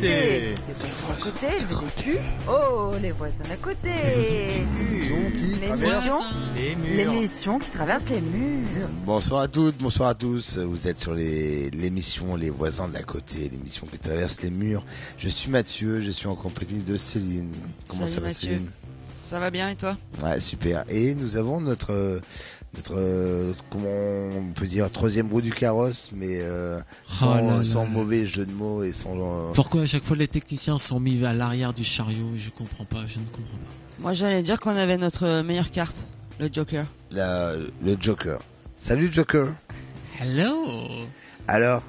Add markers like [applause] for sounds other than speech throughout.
côté. Les voisins d'à côté. Oh, les voisins d'à côté. L'émission Les murs. L'émission qui traverse les murs. Bonsoir à toutes, bonsoir à tous. Vous êtes sur les- l'émission Les voisins d'à côté, l'émission qui traverse les murs. Je suis Mathieu, je suis en compagnie de Céline. Comment Salut ça va Mathieu. Céline? Ça va bien et toi? Ouais, super. Et nous avons notre euh, notre euh, comment on peut dire troisième roue du carrosse, mais euh, sans, Oh là là sans là. mauvais jeu de mots et sans euh, Pourquoi à chaque fois les techniciens sont mis à l'arrière du chariot Je comprends pas, je ne comprends pas. Moi j'allais dire qu'on avait notre meilleure carte, le Joker. la- le Joker. Salut Joker. Hello Alors,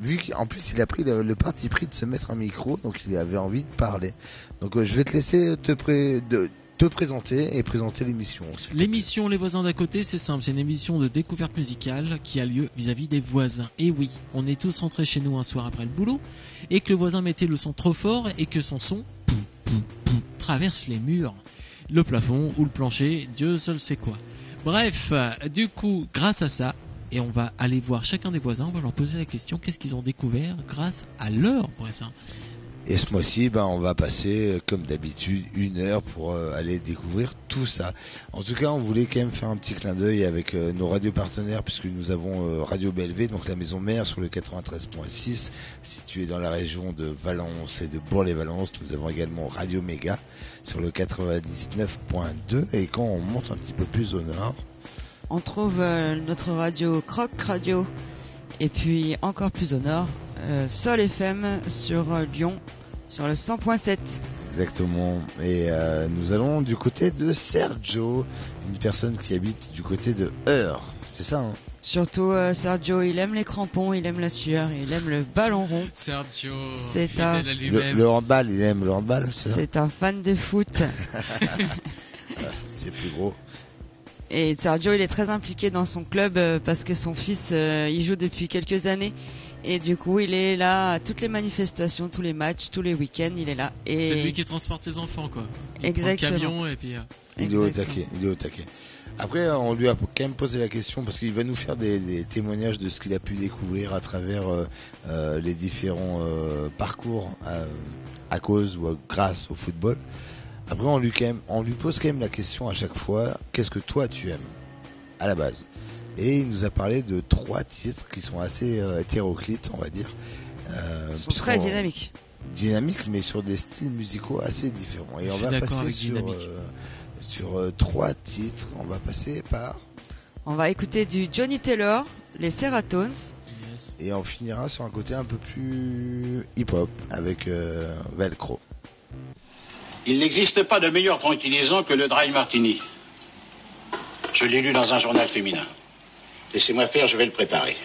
vu qu'en plus il a pris le, le parti pris de se mettre un micro, donc il avait envie de parler. Donc euh, je vais te laisser te, pré- de, te présenter et présenter l'émission. L'émission Les voisins d'à côté, c'est simple, c'est une émission de découverte musicale qui a lieu vis-à-vis des voisins. Et oui, on est tous rentrés chez nous un soir après le boulot et que le voisin mettait le son trop fort et que son son traverse les murs, le plafond ou le plancher, Dieu seul sait quoi. Bref, euh, du coup, grâce à ça, et on va aller voir chacun des voisins, on va leur poser la question qu'est-ce qu'ils ont découvert grâce à leurs voisins? Et ce mois-ci, ben, on va passer, euh, comme d'habitude, une heure pour euh, aller découvrir tout ça. En tout cas, on voulait quand même faire un petit clin d'œil avec euh, nos radios partenaires, puisque nous avons Radio Bellevée, donc la maison mère sur le 93.6, située dans la région de Valence et de Bourg-les-Valence. Nous avons également Radio Méga sur le 99.2. Et quand on monte un petit peu plus au nord, On trouve notre radio Croc Radio et puis encore plus au nord, euh, Sol FM sur euh, Lyon sur le 100.7. Exactement. Et euh, nous allons du côté de Sergio, une personne qui habite du côté de Heur. C'est ça, hein? Surtout euh, Sergio, il aime les crampons, il aime la sueur, il aime le ballon rond. Sergio, C'est un- le, le handball, il aime le handball, c'est un fan de foot. [laughs] C'est plus gros. Et Sergio, il est très impliqué dans son club parce que son fils, euh, il joue depuis quelques années. Et du coup, il est là à toutes les manifestations, tous les matchs, tous les week-ends, il est là. Et C'est lui qui transporte les enfants, quoi. Il Exactement. Prend le camion et puis. euh, Il est au taquet, il est au taquet. Après, on lui a quand même posé la question parce qu'il va nous faire des, des témoignages de ce qu'il a pu découvrir à travers euh, euh, les différents euh, parcours euh, à cause ou à- grâce au football. Après, on lui, quand même, on lui pose quand même la question à chaque fois qu'est-ce que toi tu aimes à la base? Et il nous a parlé de trois titres qui sont assez euh, hétéroclites, on va dire. Euh, Ils sont très dynamiques. dynamique, mais sur des styles musicaux assez différents. Et Je on suis va passer avec sur, euh, sur euh, trois titres. On va passer par On va écouter du Johnny Taylor, les Seratones. yes. et on finira sur un côté un peu plus hip-hop avec euh, Velcro. Il n'existe pas de meilleur tranquillisant que le dry martini. Je l'ai lu dans un journal féminin. Laissez-moi faire, je vais le préparer.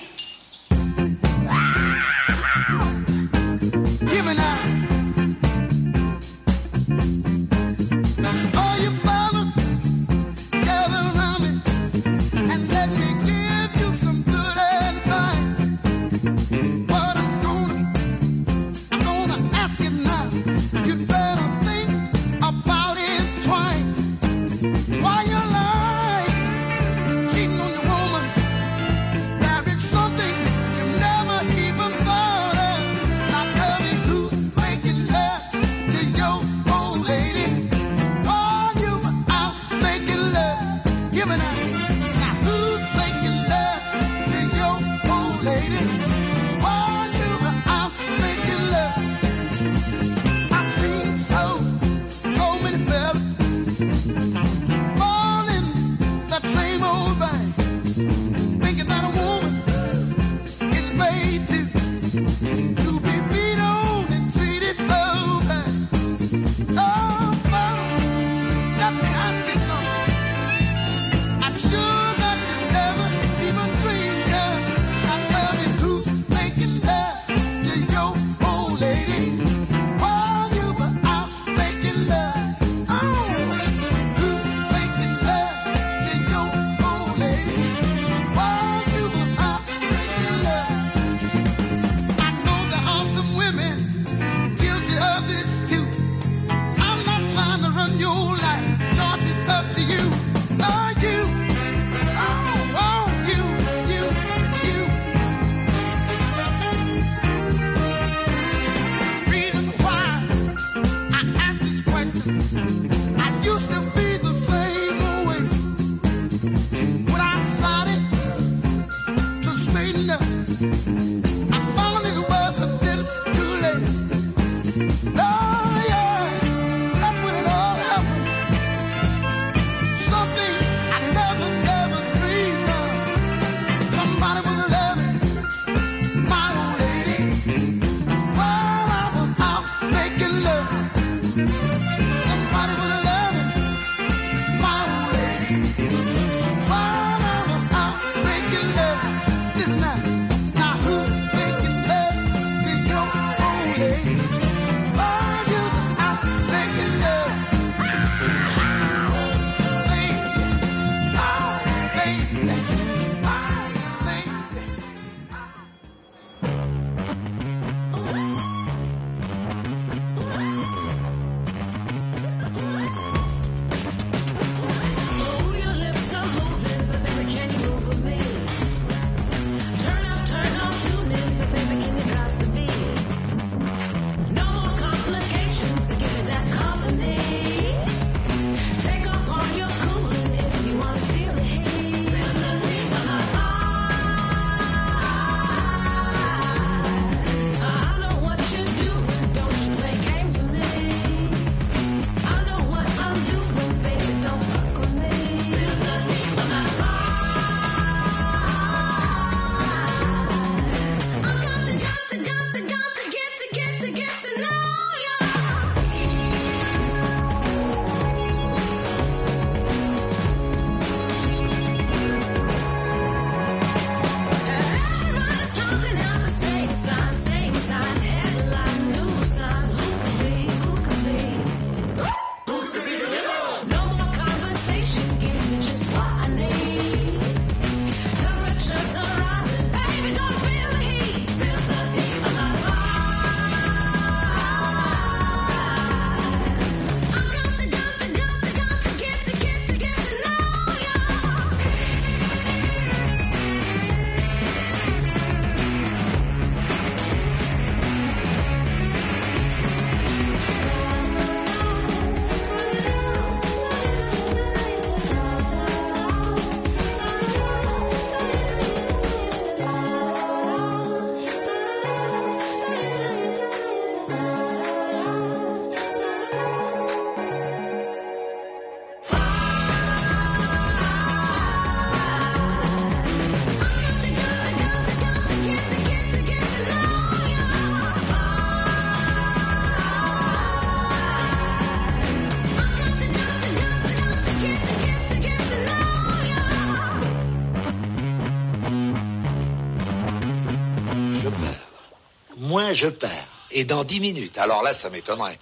Je perds. Et dans 10 minutes. Alors là, ça m'étonnerait.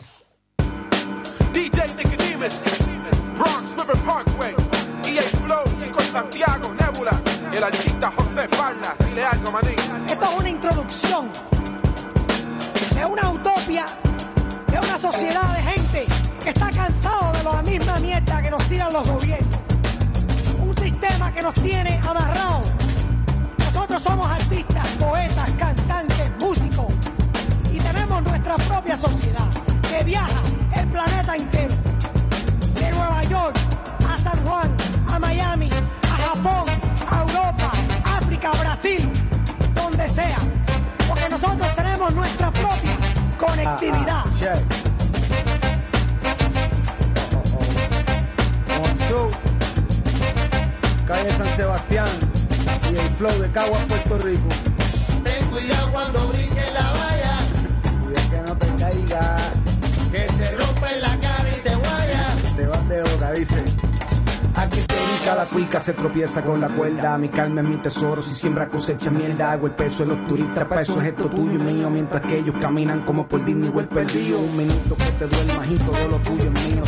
DJ Nicodemus, Bronx River Parkway, EA Flow, con Santiago Nebula, el artista José Parnas, dile algo, manín. Esto es una introducción de una utopia, de una sociedad de gente que está cansado de la misma mierda que nos tiran los gobiernos. Un sistema que nos tiene amarrados. Nosotros somos artistas, poetas, cantantes, propia sociedad que viaja el planeta entero. De Nueva York a San Juan, a Miami, a Japón, a Europa, África, Brasil, donde sea. Porque nosotros tenemos nuestra propia conectividad. Calle San Sebastián y el flow de Caguas, Puerto Rico. Ten cuidado cuando brinque la valla, no te caiga, que te rompe la cara y te guaya. te vas de boca, dice. Aquí te la cuica, se tropieza con la cuerda. Mi calma es mi tesoro, si siembra cosecha mierda. Hago el peso de los turistas, para eso es esto tuyo y mío. Mientras que ellos caminan como por Disney o el perdido. Un minuto que te duermas y todo lo tuyo es mío.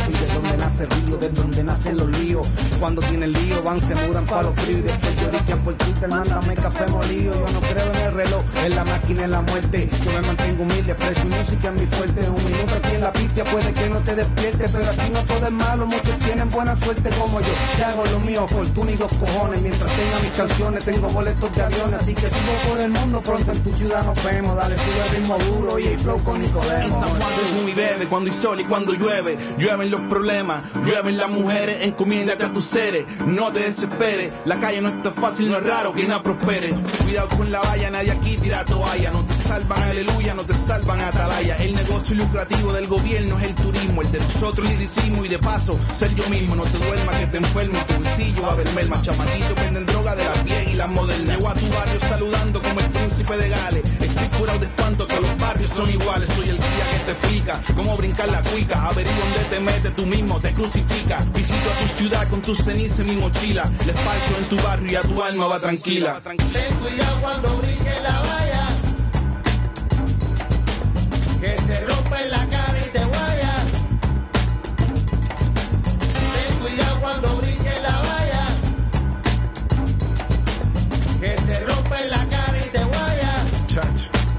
Nace río, de donde nacen los líos. Cuando tienen lío van, se mudan para los fríos. Y después lloriquean por Twitter, mándame café molido. Yo no creo en el reloj, en la máquina, en la muerte. Yo me mantengo humilde, fresh, música es mi fuerte. Un minuto aquí en la pifia puede que no te despierte, pero aquí no todo es malo. Muchos tienen buena suerte como yo. Y hago lo mío, fortuna y dos cojones. Mientras tenga mis canciones, tengo boletos de aviones. Así que sigo por el mundo, pronto en tu ciudad nos vemos. Dale, sube el ritmo duro y el flow con En Nicodemo. San Juan se y bebe cuando hay sol y cuando llueve. Llueven los problemas, llueven las mujeres. Encomiéndate a tus seres, no te desesperes. La calle no está fácil, no es raro que nada prospere. Cuidado con la valla, nadie aquí tira toalla. No te salvan, aleluya, no te salvan atalaya. El negocio lucrativo del gobierno es el turismo. El de nosotros liricismo y de paso ser yo mismo. No te duermas que te enfermes, tu bolsillo va a ver merma. Chamaquitos venden droga de las viejas y las modernas. Llego a tu barrio saludando como el príncipe de Gales. Estoy curado de espanto que los barrios son iguales. Soy el guía que te explica cómo brincar la cuica. Averigua dónde te metes, tú mismo te crucifica. Visito a tu ciudad con tus cenizas en mi mochila. Les paso en tu barrio y a tu alma va tranquila. Ten cuidado cuando brinque la valla,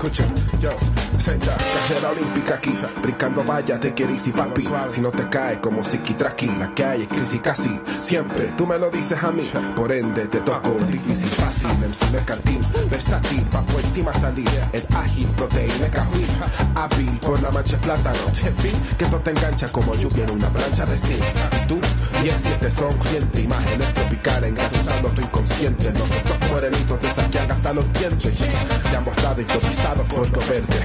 escucha, yo, senta, carrera olímpica aquí, brincando vaya, te quieres y papi, si no te caes como Traki, la que hay es crisis casi, siempre, tú me lo dices a mí, por ende te toco, difícil, fácil, MC mercantil, versátil, pa' por encima salir, el ágil, proteína, cajuín, hábil, por la mancha plátano, en fin, que esto te engancha como lluvia en una plancha de zinc, y tú, y el siete sonriente, imágenes tropicales, engatusando tu inconsciente, los que estos morenitos te saquean hasta los dientes, de ambos lados hipnotizados por lo verde,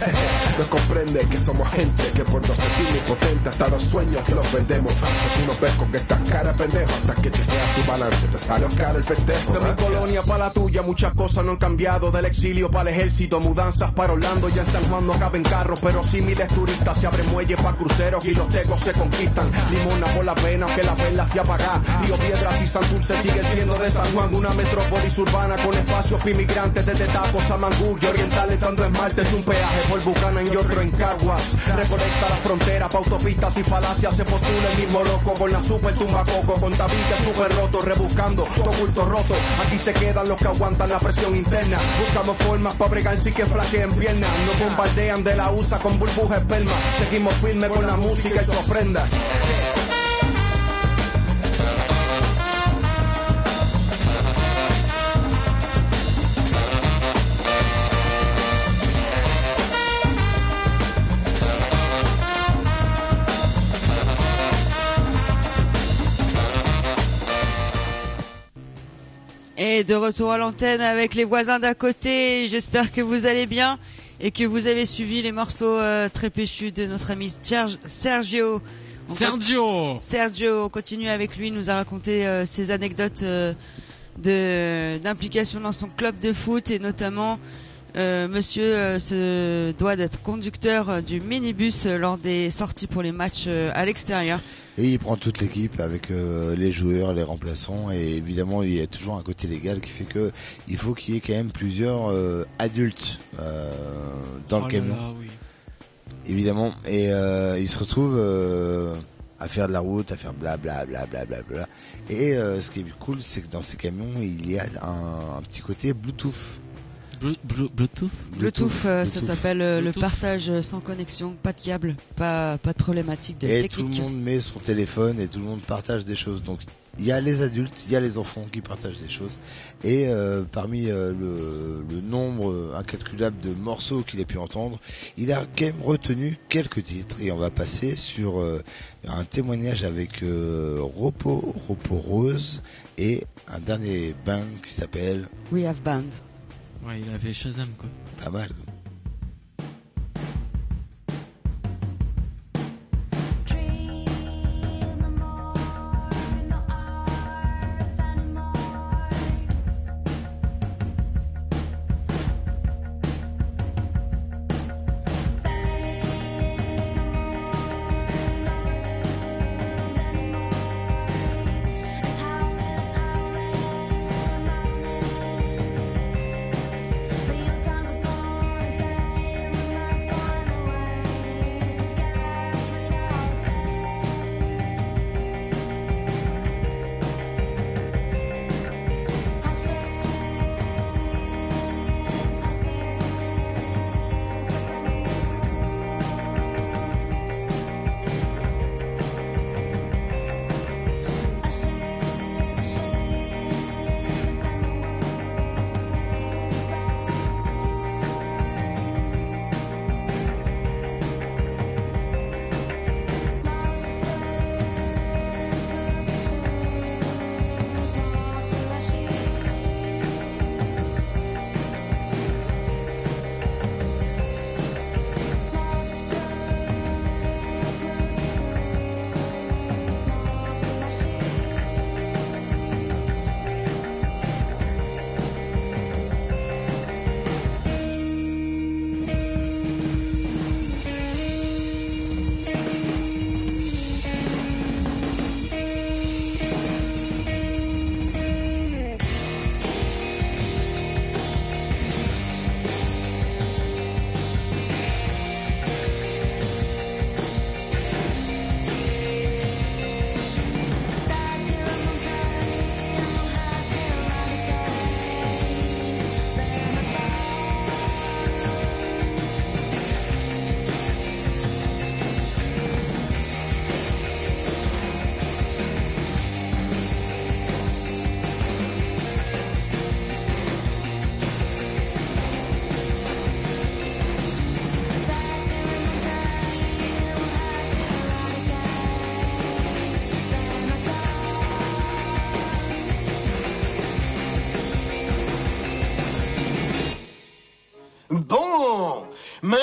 no comprende que somos gente que por no sentirme impotente hasta los sueños que los vendemos, si tú no ves con estas caras pendejo, hasta que chequeas tu balance, te sale caro el festejo, De mi colonia para la tuya, muchas cosas no han cambiado. Del exilio para el ejército, mudanzas para Orlando. Ya en San Juan no caben carros, pero sí miles turistas. Se abren muelles para cruceros y los tecos se conquistan. Limona por la pena, que las velas te apagan. Río Piedras y Santurce siguen siendo de San Juan. Una metrópolis urbana con espacios inmigrantes desde Tacos a Mangú. Y oriental estando en Marte es un peaje por Buchanan y otro en Caguas. Reconecta la frontera pa' autopistas y falacias. Se postula el mismo loco con la super tumba coco. Con tabiques super rotos, rebuscando todo culto roto. Aquí se quedan los que aguantan la presión interna. Buscamos formas para bregar sí que flaqueen piernas. Nos bombardean de la USA con burbuja esperma. Seguimos firmes con la música y su ofrenda. De retour à l'antenne avec les voisins d'à côté. J'espère que vous allez bien et que vous avez suivi les morceaux euh, très péchus de notre ami Serg- Sergio. On Sergio Sergio, on continue avec lui, il nous a raconté euh, ses anecdotes euh, de d'implication dans son club de foot et notamment euh, monsieur euh, se doit d'être conducteur euh, du minibus euh, lors des sorties pour les matchs euh, à l'extérieur. Et il prend toute l'équipe avec euh, les joueurs, les remplaçants et évidemment il y a toujours un côté légal qui fait que il faut qu'il y ait quand même plusieurs euh, adultes euh, dans Oh le là camion. là, oui. Évidemment et euh, il se retrouve euh, à faire de la route, à faire bla bla bla bla bla bla. Et euh, ce qui est cool c'est que dans ces camions il y a un, un petit côté Bluetooth. Blu- Blu- Bluetooth? Bluetooth, euh, ça s'appelle euh, le partage euh, sans connexion, pas de câble, pas pas de problématique de Et tout le monde met son téléphone et tout le monde partage des choses. Donc il y a les adultes, il y a les enfants qui partagent des choses. Et euh, parmi euh, le, le nombre incalculable de morceaux qu'il a pu entendre, il a quand même retenu quelques titres. Et on va passer sur euh, un témoignage avec euh, Ropo, Ropo Rose et un dernier band qui s'appelle We have band. Ouais, il avait Shazam quoi. pas mal. quoi.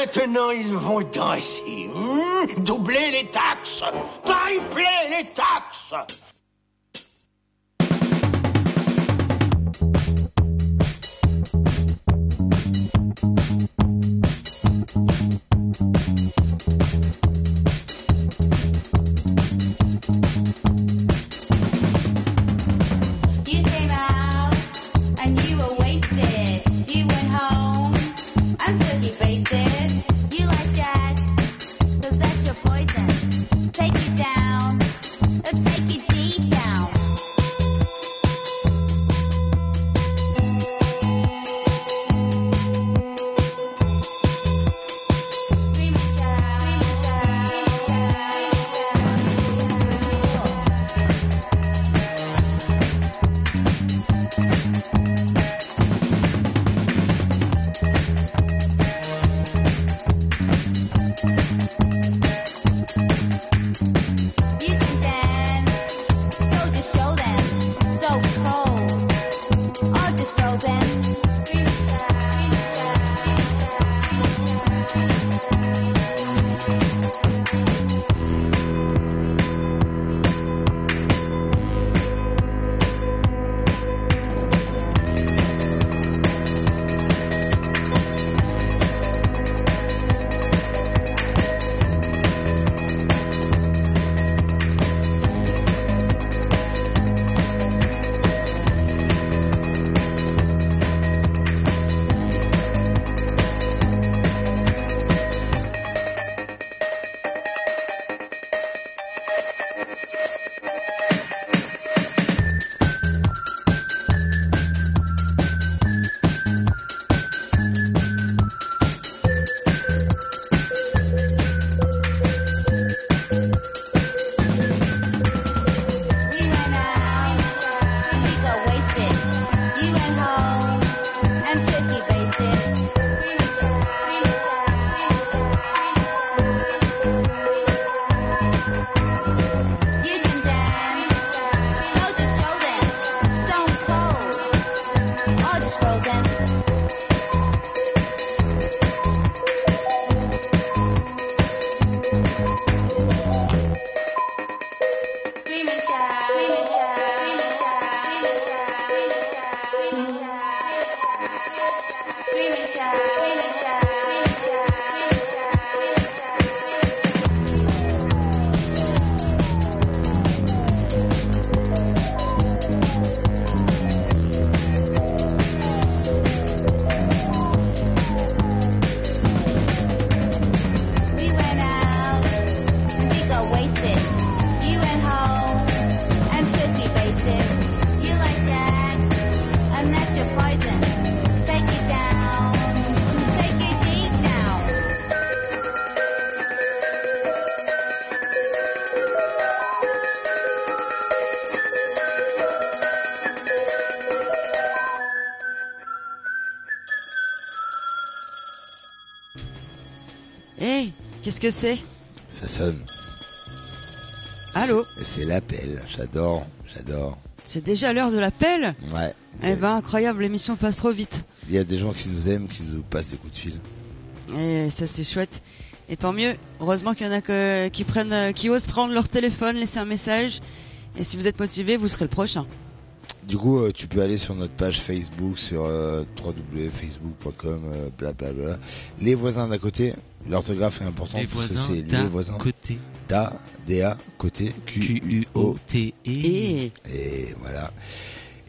Maintenant, ils vont danser. Hmm? Doubler les taxes. Tripler les taxes. Qu'est-ce que c'est? Ça sonne. Allô? C'est- l'appel. J'adore, j'adore. C'est déjà l'heure de l'appel? Ouais. Eh ben, incroyable, l'émission passe trop vite. Il y a des gens qui nous aiment, qui nous passent des coups de fil. Et ça, c'est chouette. Et tant mieux. Heureusement qu'il y en a que, qui prennent, euh, qui osent prendre leur téléphone, laisser un message. Et si vous êtes motivé, vous serez le prochain. Du coup, euh, tu peux aller sur notre page Facebook, sur euh, www.facebook.com, euh, blablabla. Les voisins d'à côté, l'orthographe est importante Les parce que voisins c'est d'à les voisins côté. d'à, DA, côté, Q-U-O-T-E. Et Et voilà.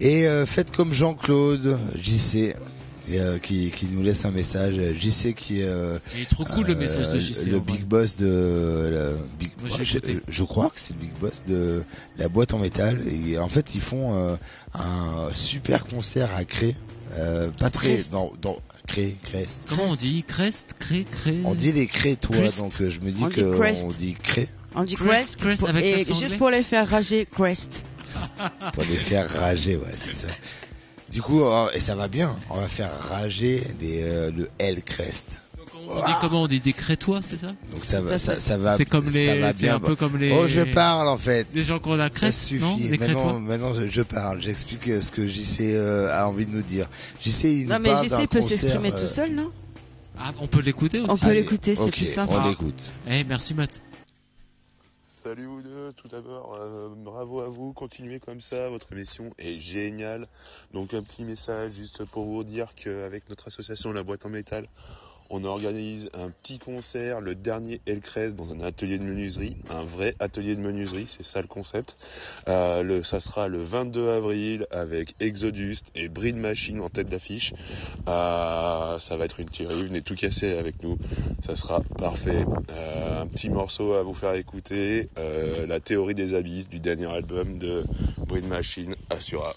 Et euh, faites comme Jean-Claude, JC. Et, euh, qui, qui nous laisse un message. JC qui est. euh, Il est trop cool, le message de JC, Le big boss de. big, Moi, je, je crois que c'est le big boss de la boîte en métal. Et en fait, ils font euh, un super concert à Cré. Euh, pas très. Crest. Dans, dans, Cré, Crest. Comment on dit Crest, Cré, Cré. On dit les Crétois, Crest. donc euh, je me dis On dit que Crest. on dit Cré. On dit Crest, Crest, Crest avec et juste pour les faire rager, Crest. [laughs] pour les faire rager, ouais, c'est ça. Du coup, euh, et ça va bien, on va faire rager les, euh, le L Crest. On dit comment? On dit des Crétois, c'est ça? Donc ça va, ça, ça va. C'est comme ça les, va c'est bien. un peu comme les. Oh, je parle en fait. Les gens qu'on a Ça Crest, suffit. non? Les maintenant, Crétois? maintenant, je- parle. J'explique euh, ce que JC euh, a envie de nous dire. JC, il Non, nous mais parle JC peut s'exprimer euh, tout seul, non? Ah, on peut l'écouter aussi On peut l'écouter, c'est plus simple. on l'écoute. Eh, merci Matt. Salut vous deux, tout d'abord, euh, bravo à vous, continuez comme ça, votre émission est géniale. Donc un petit message juste pour vous dire qu'avec notre association La Boîte en Métal, on organise un petit concert, le dernier Elcres dans un atelier de menuiserie, un vrai atelier de menuiserie, c'est ça le concept. Euh, le, ça sera le 22 avril avec Exodus et Breed Machine en tête d'affiche. Euh, ça va être une tuerie, venez tout casser avec nous, ça sera parfait. Euh, un petit morceau à vous faire écouter, La théorie des abysses du dernier album de Breed Machine, Assura.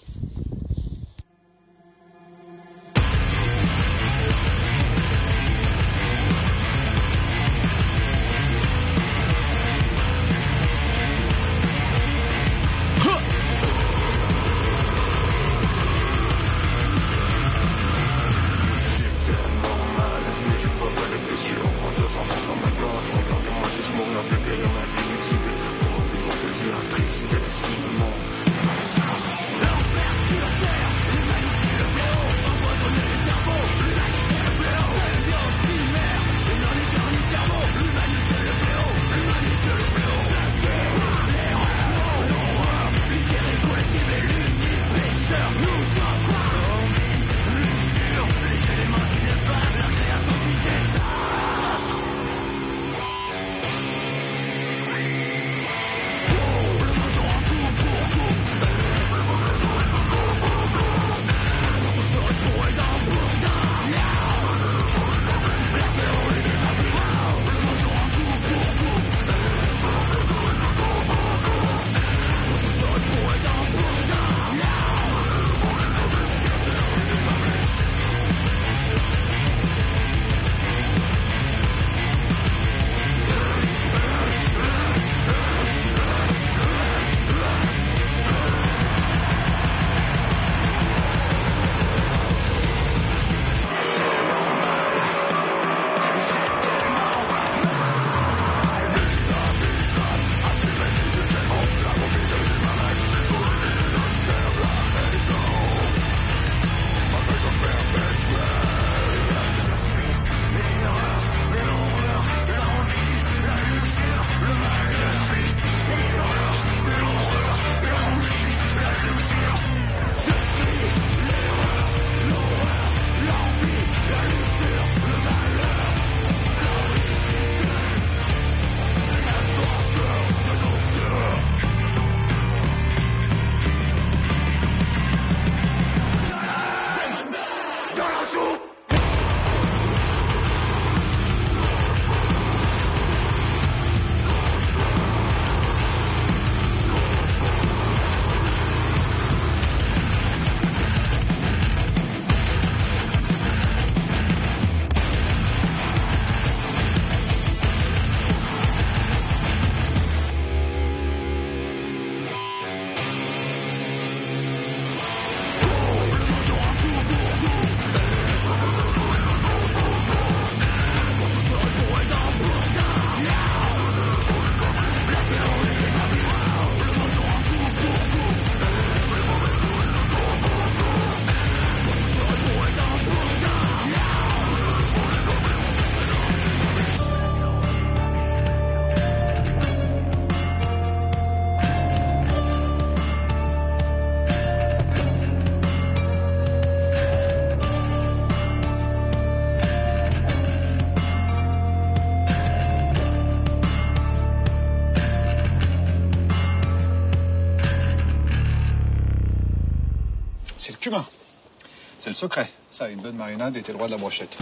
Secret. Ça, une bonne marinade t'es le roi de la brochette.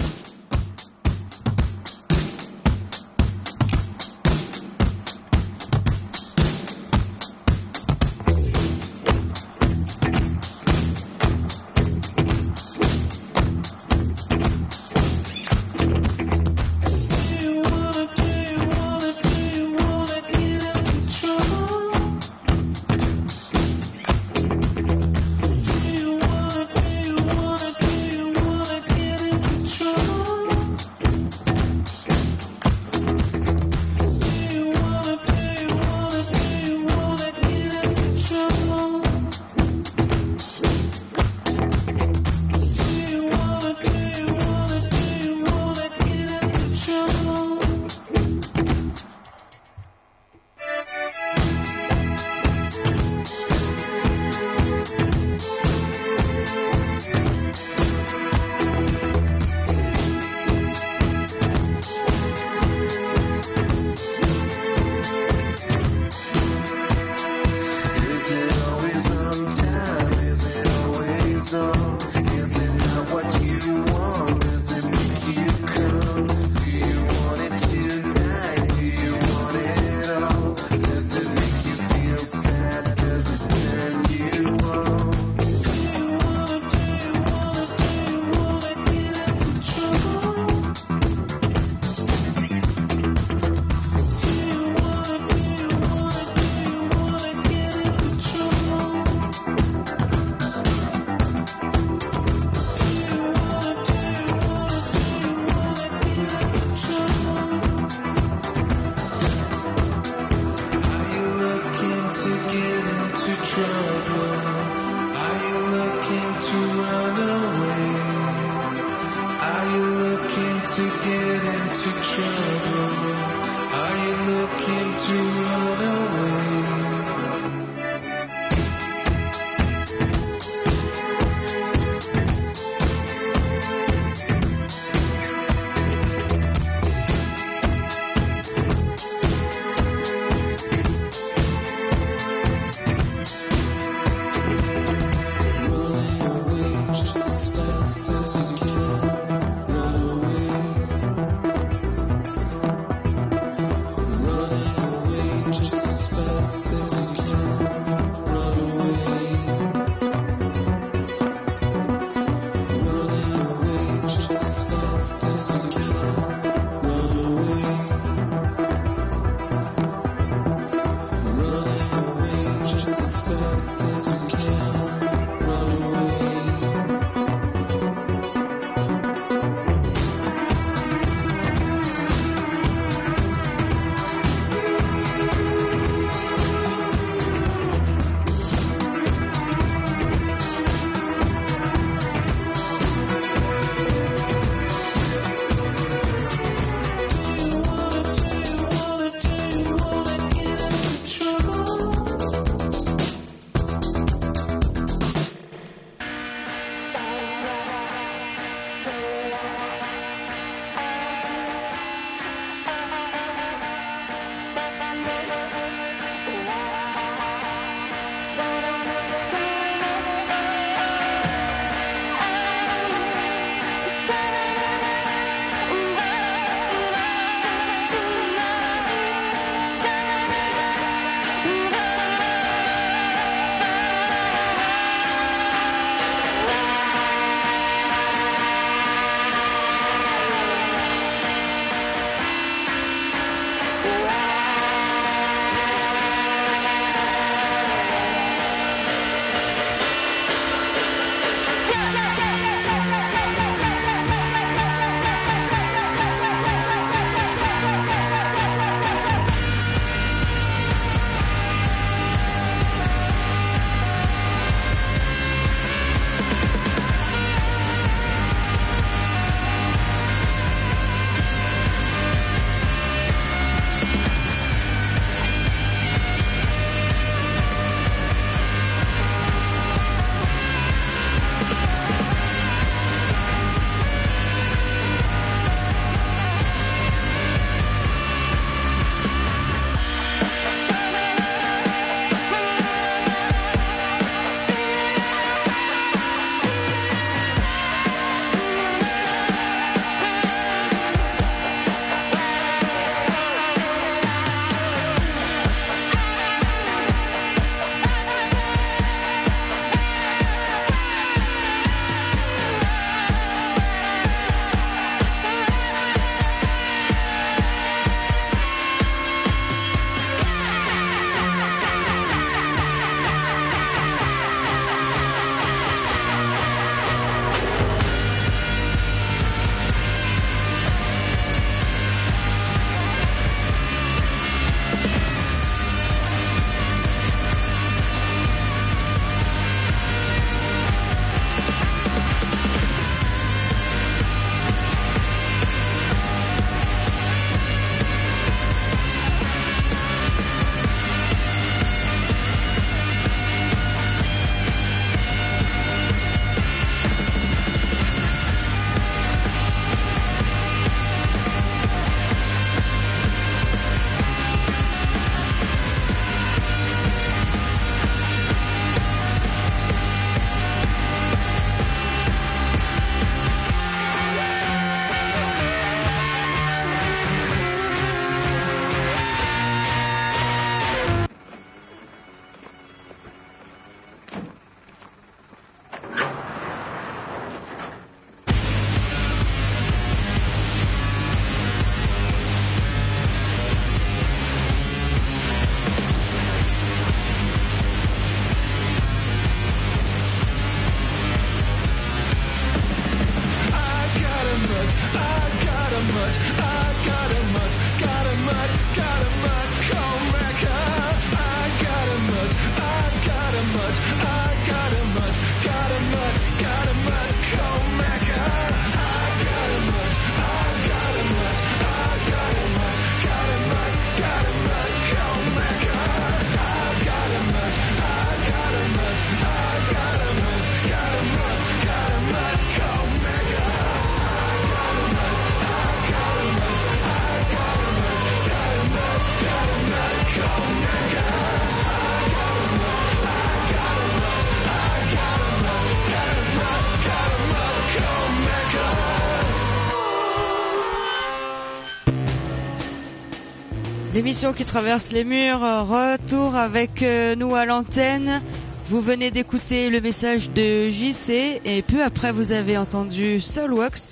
L'émission qui traverse les murs, euh, retour avec euh, nous à l'antenne. Vous venez d'écouter le message de JC et peu après vous avez entendu Soulwax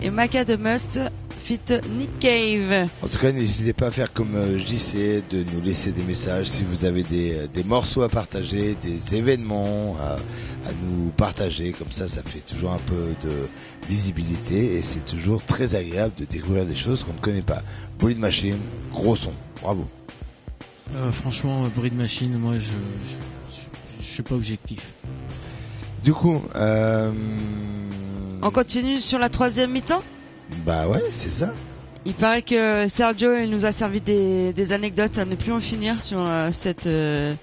et Macadamut fit Nick Cave. En tout cas, n'hésitez pas à faire comme euh, je disais, de nous laisser des messages si vous avez des, euh, des morceaux à partager, des événements à, à nous partager. Comme ça, ça fait toujours un peu de visibilité et c'est toujours très agréable de découvrir des choses qu'on ne connaît pas. Bullet Machine, gros son, bravo. Euh, franchement, euh, bruit de machine, moi, je, je, je, je suis pas objectif. Du coup, euh, On continue sur la troisième mi-temps bah ouais, c'est ça. Il paraît que Sergio il nous a servi des, des anecdotes à ne plus en finir sur euh, cette euh,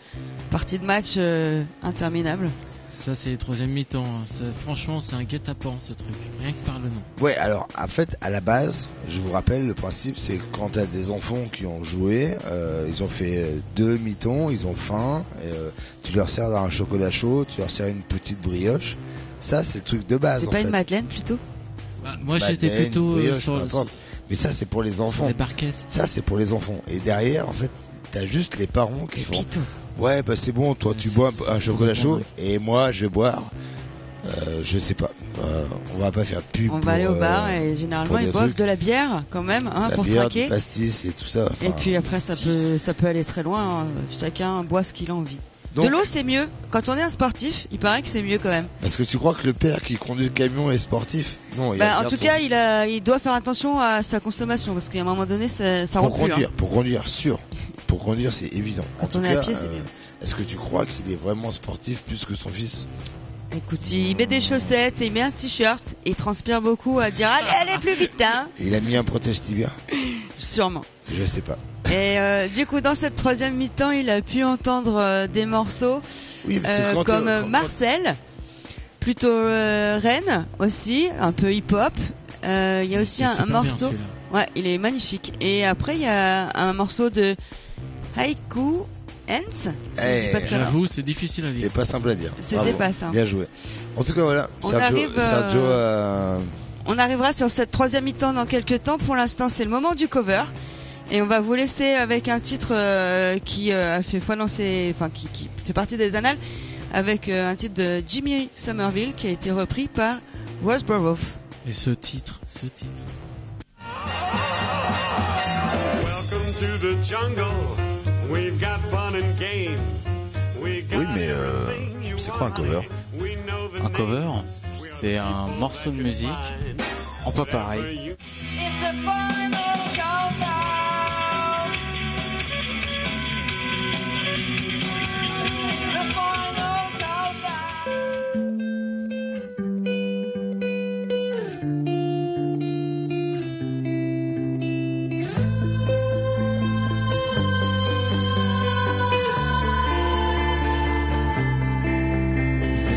partie de match euh, interminable. Ça, c'est les troisième mi-temps. hein. Ça, Franchement, c'est un guet-apens, ce truc. Rien que par le nom. Ouais, alors en fait, à la base, je vous rappelle, le principe, c'est que quand t'as des enfants qui ont joué, euh, ils ont fait deux mi-temps, ils ont faim, et, euh, tu leur sers un chocolat chaud, tu leur sers une petite brioche. Ça, c'est le truc de base. C'est pas fait. une madeleine plutôt? Moi, j'étais plutôt, euh, brioche, sur le-. Mais ça, c'est pour les enfants. les barquettes. Ça, c'est pour les enfants. Et derrière, en fait, t'as juste les parents qui font. Ouais, bah c'est bon, toi, tu bois un chocolat chaud, et moi, je vais boire. Euh, je sais pas. Euh, on va pas faire de pub. On pour, va aller au euh, bar et généralement ils boivent de la bière quand même hein, La pour bière, traquer. du pastis et tout ça. Et puis après ça peut ça peut aller très loin. hein. Chacun boit ce qu'il a envie. De l'eau c'est mieux. Quand on est un sportif, il paraît que c'est mieux quand même. Est-ce que tu crois que le père qui conduit le camion est sportif? Non, il Bah, en bien tout son- cas, il a il doit faire attention à sa consommation parce qu'à un moment donné ça, ça rend pour plus. conduire, hein. pour conduire, sûr. Pour conduire, c'est évident. En Quand tout on est à pied, c'est euh, mieux. Est-ce que tu crois qu'il est vraiment sportif plus que son fils? Écoute, il met des chaussettes et il met un t-shirt et il transpire beaucoup à dire allez allez plus vite hein. Il a mis un protège tibia [laughs] Sûrement. Je sais pas. Et euh, du coup, dans cette troisième mi-temps, il a pu entendre euh, des morceaux Oui, euh, comme euh, euh, Marcel, plutôt euh, Rennes aussi, un peu hip-hop. Euh, Il y a aussi un, un bien, morceau. celui-là. Ouais, il est magnifique. Et après, il y a un morceau de Haiku Hens. si dis Eh. J'avoue, c'est difficile à lire. C'était pas simple à dire. C'était pas simple. Bien joué. En tout cas, voilà. On Sergio, arrive, euh, Sergio, euh, On arrivera sur cette troisième mi-temps dans quelques temps. Pour l'instant, c'est le moment du cover. Et on va vous laisser avec un titre euh, qui euh, a fait foi dans ses- enfin qui, qui fait partie des annales, avec euh, un titre de Jimmy Somerville qui a été repris par Roseborough. Et ce titre, ce titre. Welcome to the jungle. We've got fun and games. We got Oui, mais euh, c'est quoi un cover? Un cover, c'est un morceau de musique en pas pareil. Vous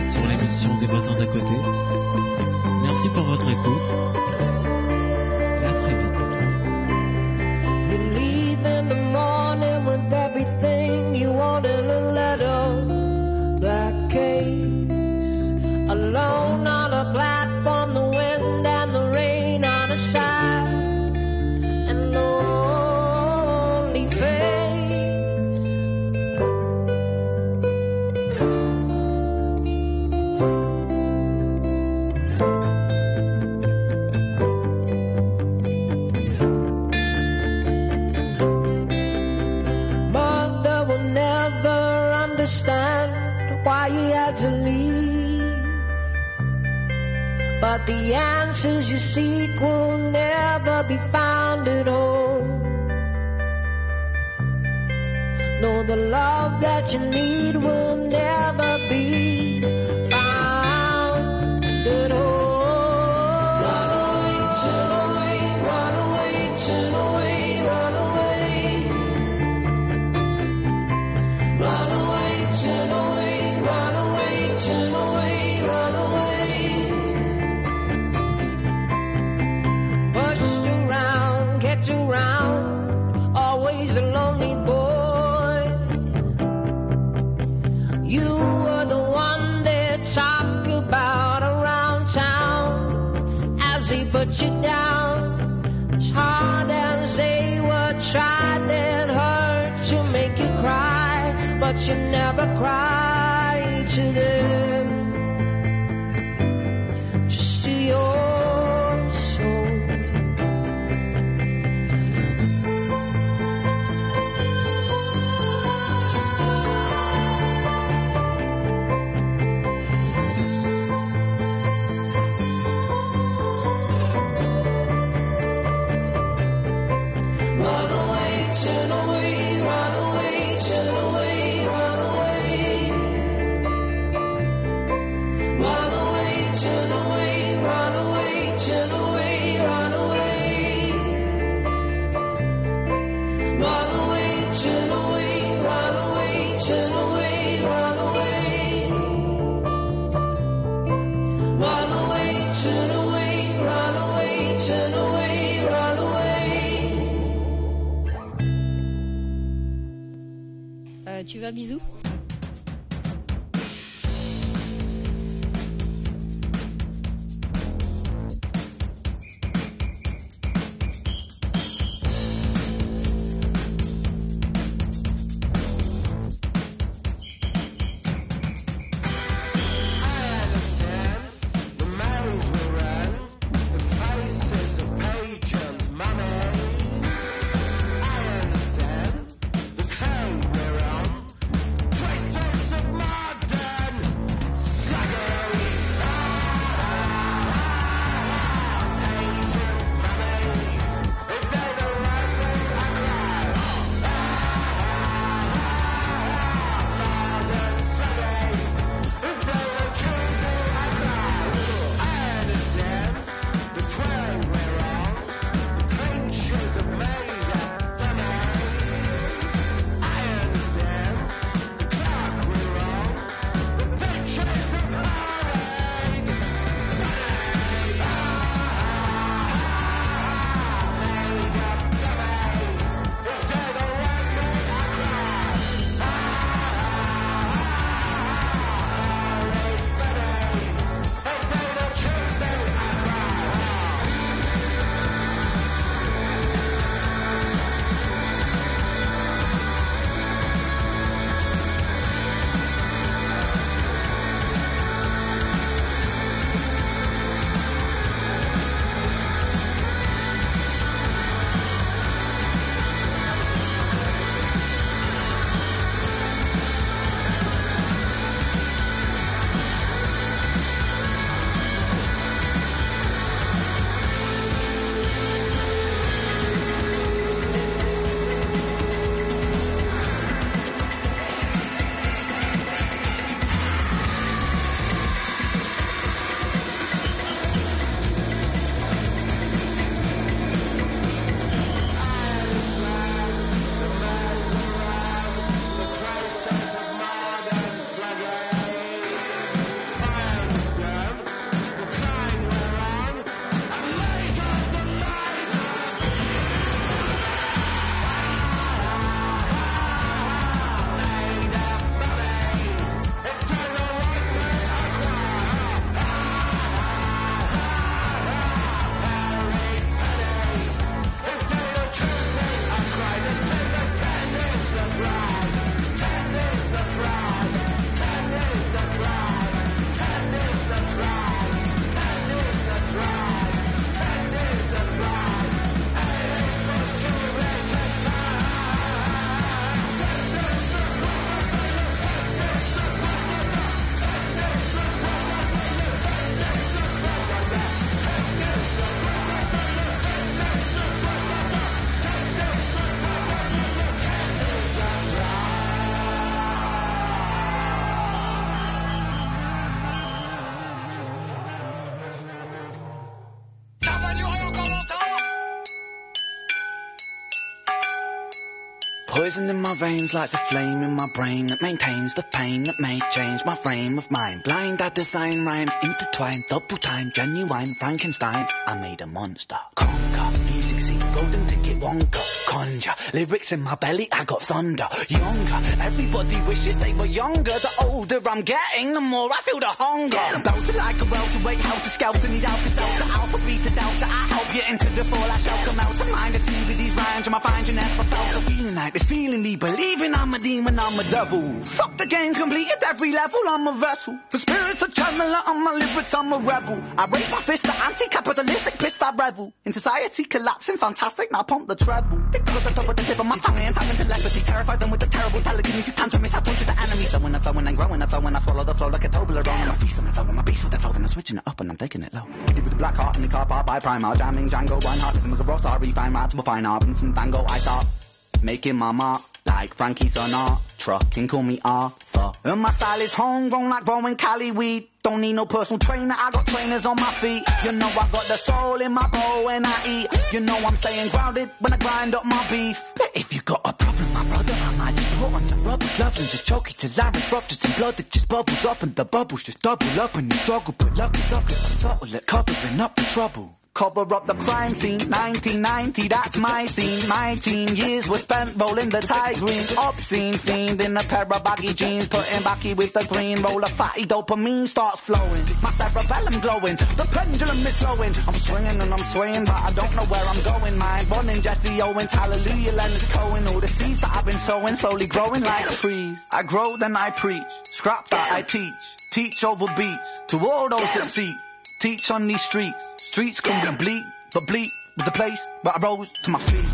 sur l'émission des voisins d'à côté. Merci pour votre écoute. Et à très vite. The answers you seek will never be found at all. No, the love that you need will never Poison in my veins lights a flame in my brain that maintains the pain that may change my frame of mind. Blind, I design rhymes intertwined, double time, genuine Frankenstein. I made a monster. Conquer, music scene, golden ticket, Wonka. Conjure, lyrics in my belly, I got thunder. Younger, everybody wishes they were younger. The older I'm getting, the more I feel the hunger. Belter like a welterweight, helter skelter, need alpha delta, alpha beta delta. I you into the fall, I shelter melt. Mind a tea with these rhymes, and I find you never felt. So feeling like this feeling, me believing I'm a demon. I'm a devil. Fuck the game, completed every level, I'm a vessel. The spirit's a channeler, on my lyrics, I'm a rebel. I raise my fist, the anti-capitalistic pissed, I revel. In society collapsing, fantastic, now pump the treble. Think of the top of the tip of my tongue, and talking telepathy. Terrified them with the terrible telekinesis, tantrums, I torture the enemy. So when I'm flowing and growing, I flow when I swallow the flow like a Toblerone. I'm feasting and flowing my beast with the flow, then I'm switching it up and I'm taking it low. With the black heart in the car park by Primal, jamming Django, one heart, living with a star, refine rap to fine art, Vincent Van Gogh, I start making my mark like Frankie Sinatra. Can call me Arthur. And my style is homegrown like growing Cali weed. Don't need no personal trainer, I got trainers on my feet. You know I got the soul in my bowl when I eat. You know I'm staying grounded when I grind up my beef. But if you got a problem, my brother, I might just put on some rubber gloves and just choke it till I erupt. Some blood that just bubbles up and the bubbles just double up and you struggle. But luck is up 'cause I'm subtle at covering up the trouble. Cover up the crime scene, 1990, that's my scene. My teen years were spent rolling the green. Obscene fiend in a pair of baggy jeans, putting backy with the green. Roll of fatty dopamine starts flowing. My cerebellum glowing, the pendulum is slowing. I'm swinging and I'm swaying, but I don't know where I'm going. Mind running, Jesse Owens, hallelujah, Leonard Cohen. All the seeds that I've been sowing, slowly growing like trees. I grow, then I preach. Scrap that I teach. Teach over beats to all those that seek. Teach on these streets. Streets can be bleak, but bleak was the place where I rose to my feet.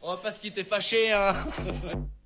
Oh, Quitter fâché, hein. [laughs]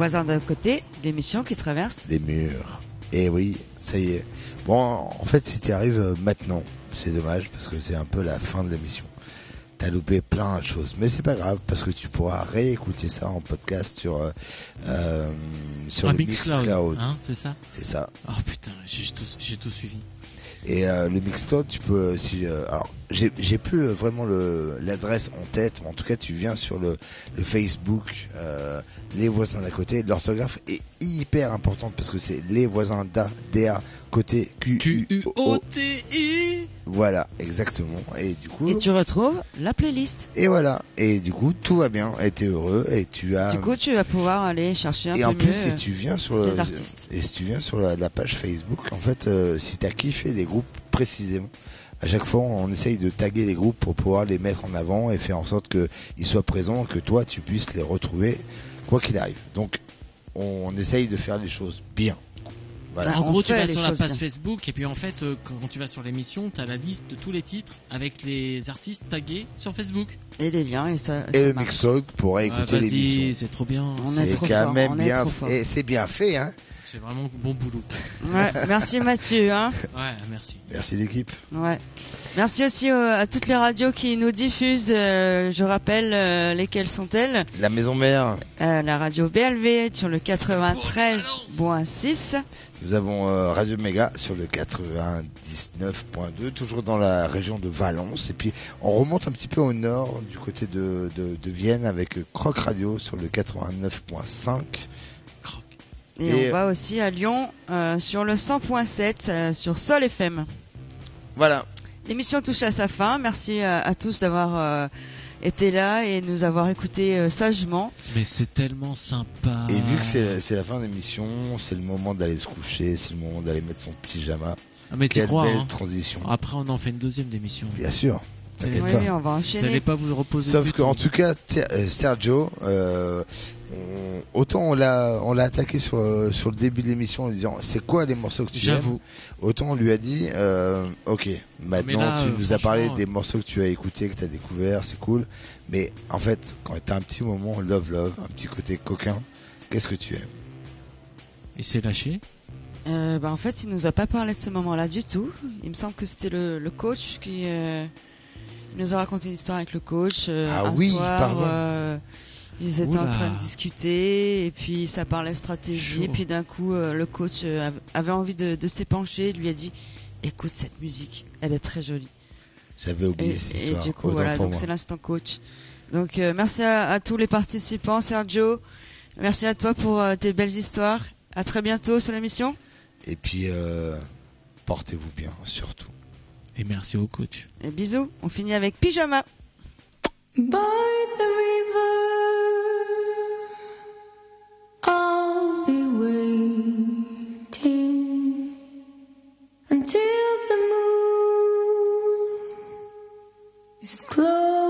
voisins d'un côté, l'émission qui traverse. Les murs. Et oui, ça y est. Bon, en fait, si tu arrives euh, maintenant, c'est dommage parce que c'est un peu la fin de l'émission. T'as loupé plein de choses, mais c'est pas grave parce que tu pourras réécouter ça en podcast sur euh, euh, sur le Mixcloud, Mixcloud. hein, c'est ça? C'est ça. Oh putain, j'ai tout, suivi. Et euh, le Mixcloud, tu peux si euh, alors j'ai j'ai plus euh, vraiment le l'adresse en tête, mais en tout cas tu viens sur le le Facebook euh, les voisins d'à côté. L'orthographe est hyper importante parce que c'est les voisins d'à DA côté Q U O T I. Voilà, exactement. Et du coup Et tu retrouves la playlist. et voilà. Et du coup tout va bien. Et t'es heureux et tu as Du coup, tu vas pouvoir aller chercher un et peu en plus, mieux, si euh, tu viens sur le, les artistes. et si tu viens sur la, la page Facebook, en fait, euh, si t'as kiffé les groupes précisément, à chaque fois, on essaye de taguer les groupes pour pouvoir les mettre en avant et faire en sorte qu'ils soient présents, que toi, tu puisses les retrouver, quoi qu'il arrive. Donc, on, essaye de faire les choses bien. Voilà. en gros, tu vas sur la page Facebook et puis en fait, euh, quand tu vas sur l'émission, t'as la liste de tous les titres avec les artistes tagués sur Facebook. Et les liens et ça. Et le Mixlog pour Ouais, écouter vas-y, l'émission. c'est trop bien. C'est quand fort, même bien, et c'est bien fait, hein. C'est vraiment bon boulot. Ouais, merci Mathieu. Hein. Ouais, merci. Merci l'équipe. Ouais. Merci aussi euh, à toutes les radios qui nous diffusent. euh, je rappelle euh, lesquelles sont-elles? La maison mère. Euh, La radio BLV sur le 93.6. Nous avons Radio Méga sur le 99.2, toujours dans la région de Valence. Et puis on remonte un petit peu au nord, du côté de, de, de Vienne, avec Croc Radio sur le 89.5. Et, Et, on va aussi à Lyon euh, sur le 100.7 euh, sur Sol FM. Voilà. L'émission touche à sa fin. Merci à, à tous d'avoir euh, été là et nous avoir écoutés euh, sagement. Mais c'est tellement sympa. Et vu que c'est c'est la fin de l'émission, c'est le moment d'aller se coucher, c'est le moment d'aller mettre son pyjama. Ah, mais Quelle crois, belle hein. transition. Après, on en fait une deuxième d'émission. Bien sûr. Oui, on va enchaîner. Vous allez pas vous reposer. Sauf qu'en tout. cas, euh, Sergio, euh, on- autant on l'a, on l'a attaqué sur euh, sur le début de l'émission en disant c'est quoi les morceaux que tu J'avoue. aimes Autant on lui a dit euh, ok, maintenant là, tu euh, nous as parlé des morceaux que tu as écoutés, que tu as découvert, c'est cool. Mais en fait, quand tu as un petit moment love love, un petit côté coquin, qu'est-ce que tu aimes Et c'est lâché. Euh, bah, en fait, il nous a pas parlé de ce moment-là du tout. Il me semble que c'était le, le coach qui euh, il nous a raconté une histoire avec le coach. euh, Ah un oui, soir, pardon. Ils étaient en train de discuter et puis ça parlait stratégie. Chaud. Et puis d'un coup, euh, le coach euh, av- avait envie de, de s'épancher. Il lui a dit "Écoute cette musique, elle est très jolie." J'avais oublié Et, cette et histoire. du coup, autant voilà, donc c'est l'instant coach. Donc euh, merci à, à tous les participants, Sergio. Merci à toi pour euh, tes belles histoires. À très bientôt sur l'émission. Et puis euh, portez-vous bien, surtout. Et merci au coach. Et bisous. On finit avec pyjama. By the river, I'll be waiting until the moon is glowing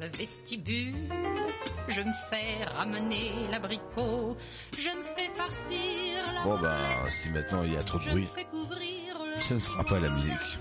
le vestibule. Je me fais ramener l'abricot. Je me fais farcir la Bon bah si maintenant il y a trop de Je bruit, ce ne sera pas la musique.